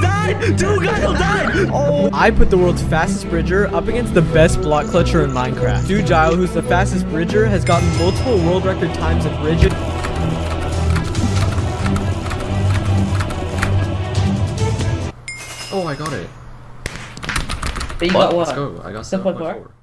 died! Two guys all died! Oh! I put the world's fastest bridger up against the best block clutcher in Minecraft. Dujile, who's the fastest bridger, has gotten multiple world record times in bridging. Oh, I got it. But you got what? Let's go. I got 7.4? 7.4.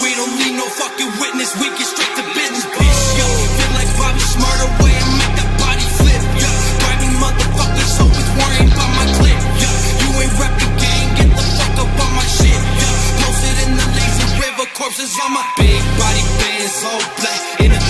We don't need no fucking witness, we get straight to business, bitch, yo. Feel like Bobby Smart away and make that body flip, yo. Grimy motherfuckers always worrying about my clip, yo. You ain't rep the gang, get the fuck up on my shit, yo. Posted in the lazy river, corpses on my big body bands, all black. In a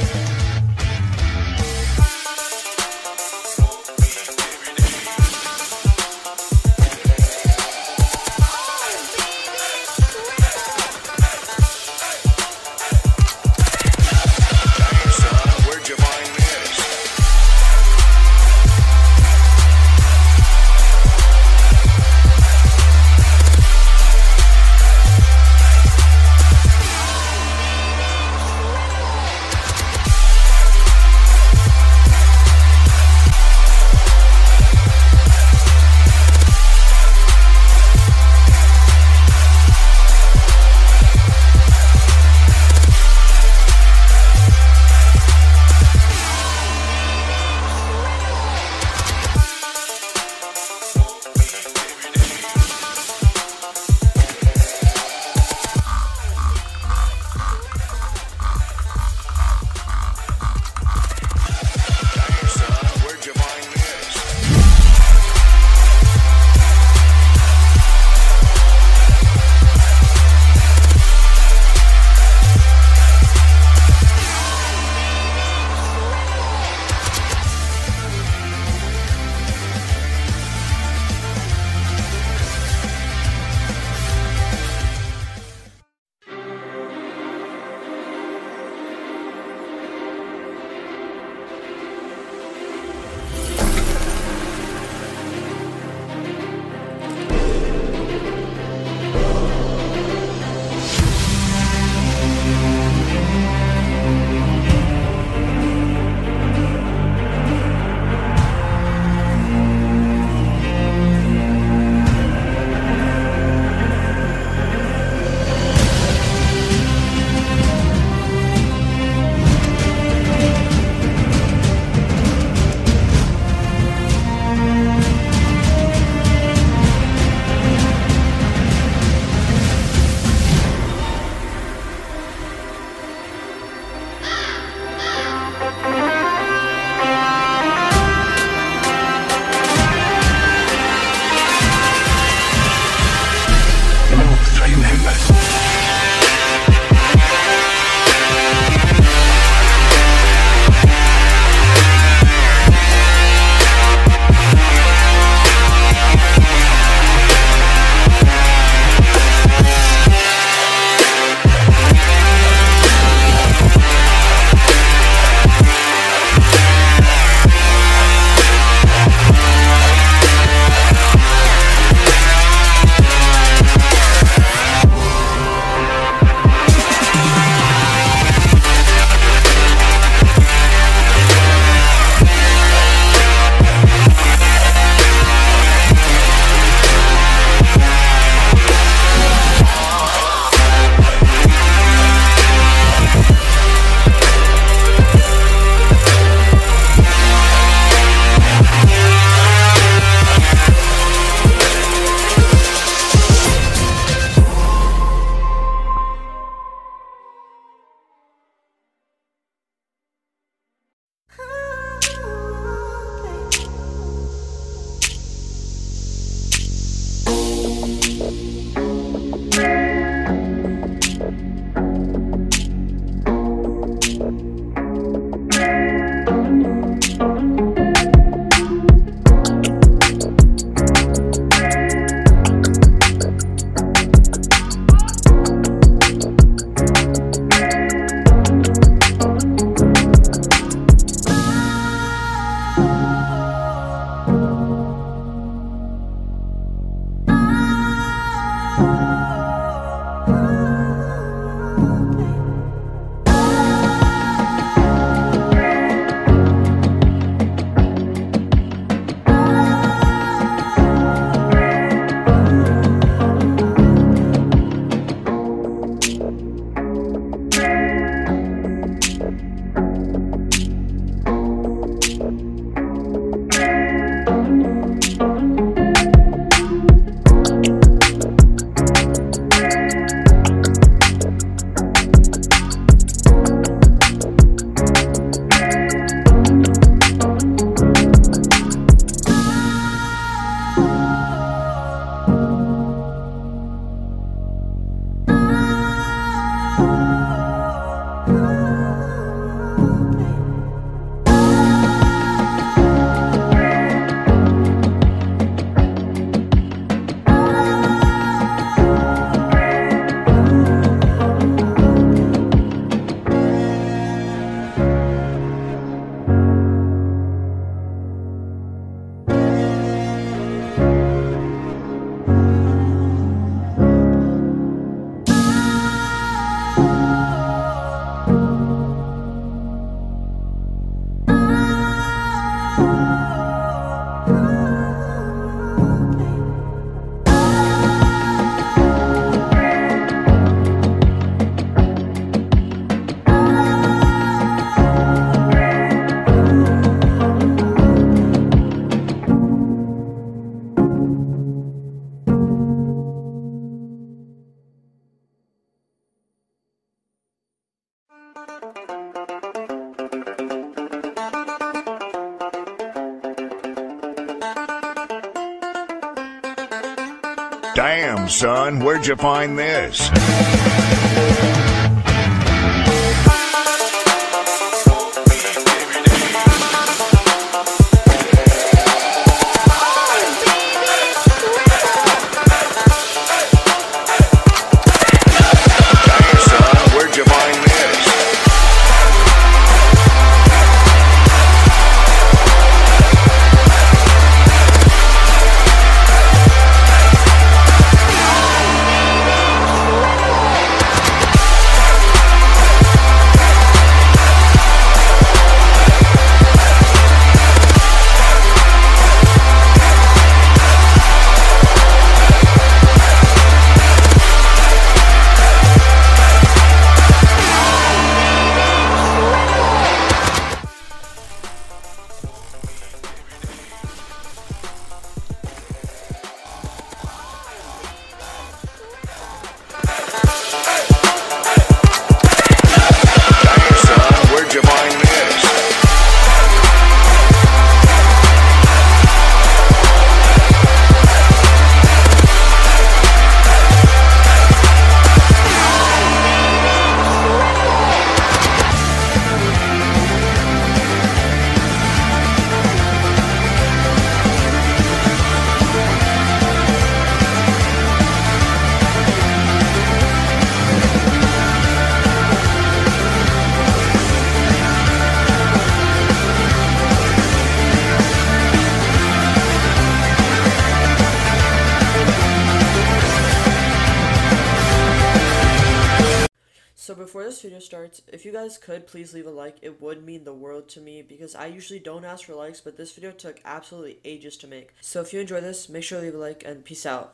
find this? before this video starts, if you guys could please leave a like, it would mean the world to me because I usually don't ask for likes, but this video took absolutely ages to make. So if you enjoy this, make sure to leave a like and peace out.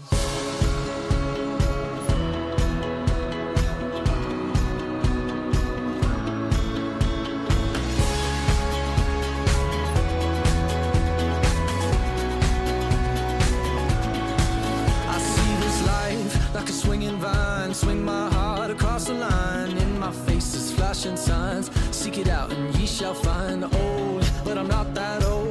flashing signs. Seek it out and ye shall find old, but I'm not that old.